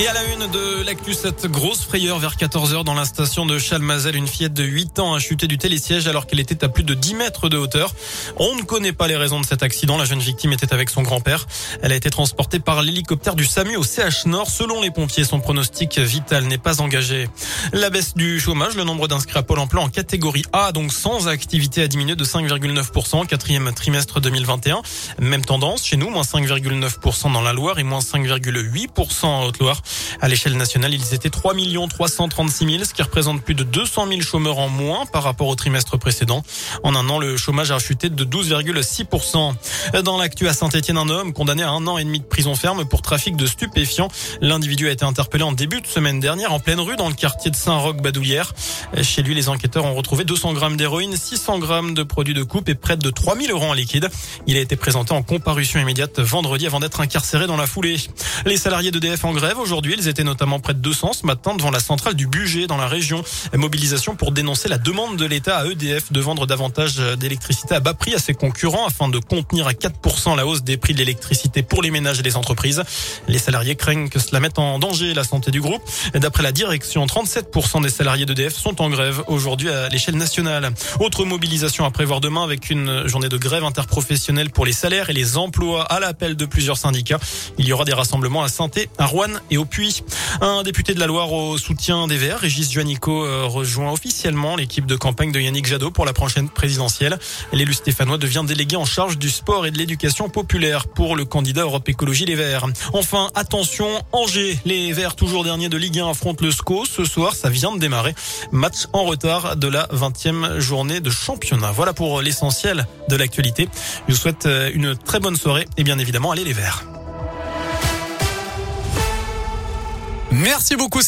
Et à la une de l'actu, cette grosse frayeur vers 14h dans la station de Chalmazel. Une fillette de 8 ans a chuté du télésiège alors qu'elle était à plus de 10 mètres de hauteur. On ne connaît pas les raisons de cet accident. La jeune victime était avec son grand-père. Elle a été transportée par l'hélicoptère du SAMU au CH Nord. Selon les pompiers, son pronostic vital n'est pas engagé. La baisse du chômage, le nombre d'inscrits à Pôle emploi en catégorie A, donc sans activité, a diminué de 5,9% quatrième trimestre 2021. Même tendance chez nous, moins 5,9% dans la Loire et moins 5,8% en Haute-Loire. À l'échelle nationale, ils étaient 3 336 000, ce qui représente plus de 200 000 chômeurs en moins par rapport au trimestre précédent. En un an, le chômage a chuté de 12,6%. Dans l'actu à Saint-Etienne, un homme condamné à un an et demi de prison ferme pour trafic de stupéfiants. L'individu a été interpellé en début de semaine dernière en pleine rue dans le quartier de Saint-Roch-Badoulière. Chez lui, les enquêteurs ont retrouvé 200 grammes d'héroïne, 600 grammes de produits de coupe et près de 3000 euros en liquide. Il a été présenté en comparution immédiate vendredi avant d'être incarcéré dans la foulée. Les salariés d'EDF en grève aujourd'hui Aujourd'hui, ils étaient notamment près de 200 ce matin devant la centrale du budget dans la région. Mobilisation pour dénoncer la demande de l'État à EDF de vendre davantage d'électricité à bas prix à ses concurrents afin de contenir à 4% la hausse des prix de l'électricité pour les ménages et les entreprises. Les salariés craignent que cela mette en danger la santé du groupe. D'après la direction, 37% des salariés d'EDF sont en grève aujourd'hui à l'échelle nationale. Autre mobilisation à prévoir demain avec une journée de grève interprofessionnelle pour les salaires et les emplois à l'appel de plusieurs syndicats. Il y aura des rassemblements à saint à Rouen et au puis, un député de la Loire au soutien des Verts, Régis Juanico, euh, rejoint officiellement l'équipe de campagne de Yannick Jadot pour la prochaine présidentielle. L'élu stéphanois devient délégué en charge du sport et de l'éducation populaire pour le candidat Europe Écologie Les Verts. Enfin, attention, Angers, les Verts toujours derniers de Ligue 1 affrontent le SCO. Ce soir, ça vient de démarrer. Match en retard de la 20e journée de championnat. Voilà pour l'essentiel de l'actualité. Je vous souhaite euh, une très bonne soirée et bien évidemment, allez les Verts. Merci beaucoup.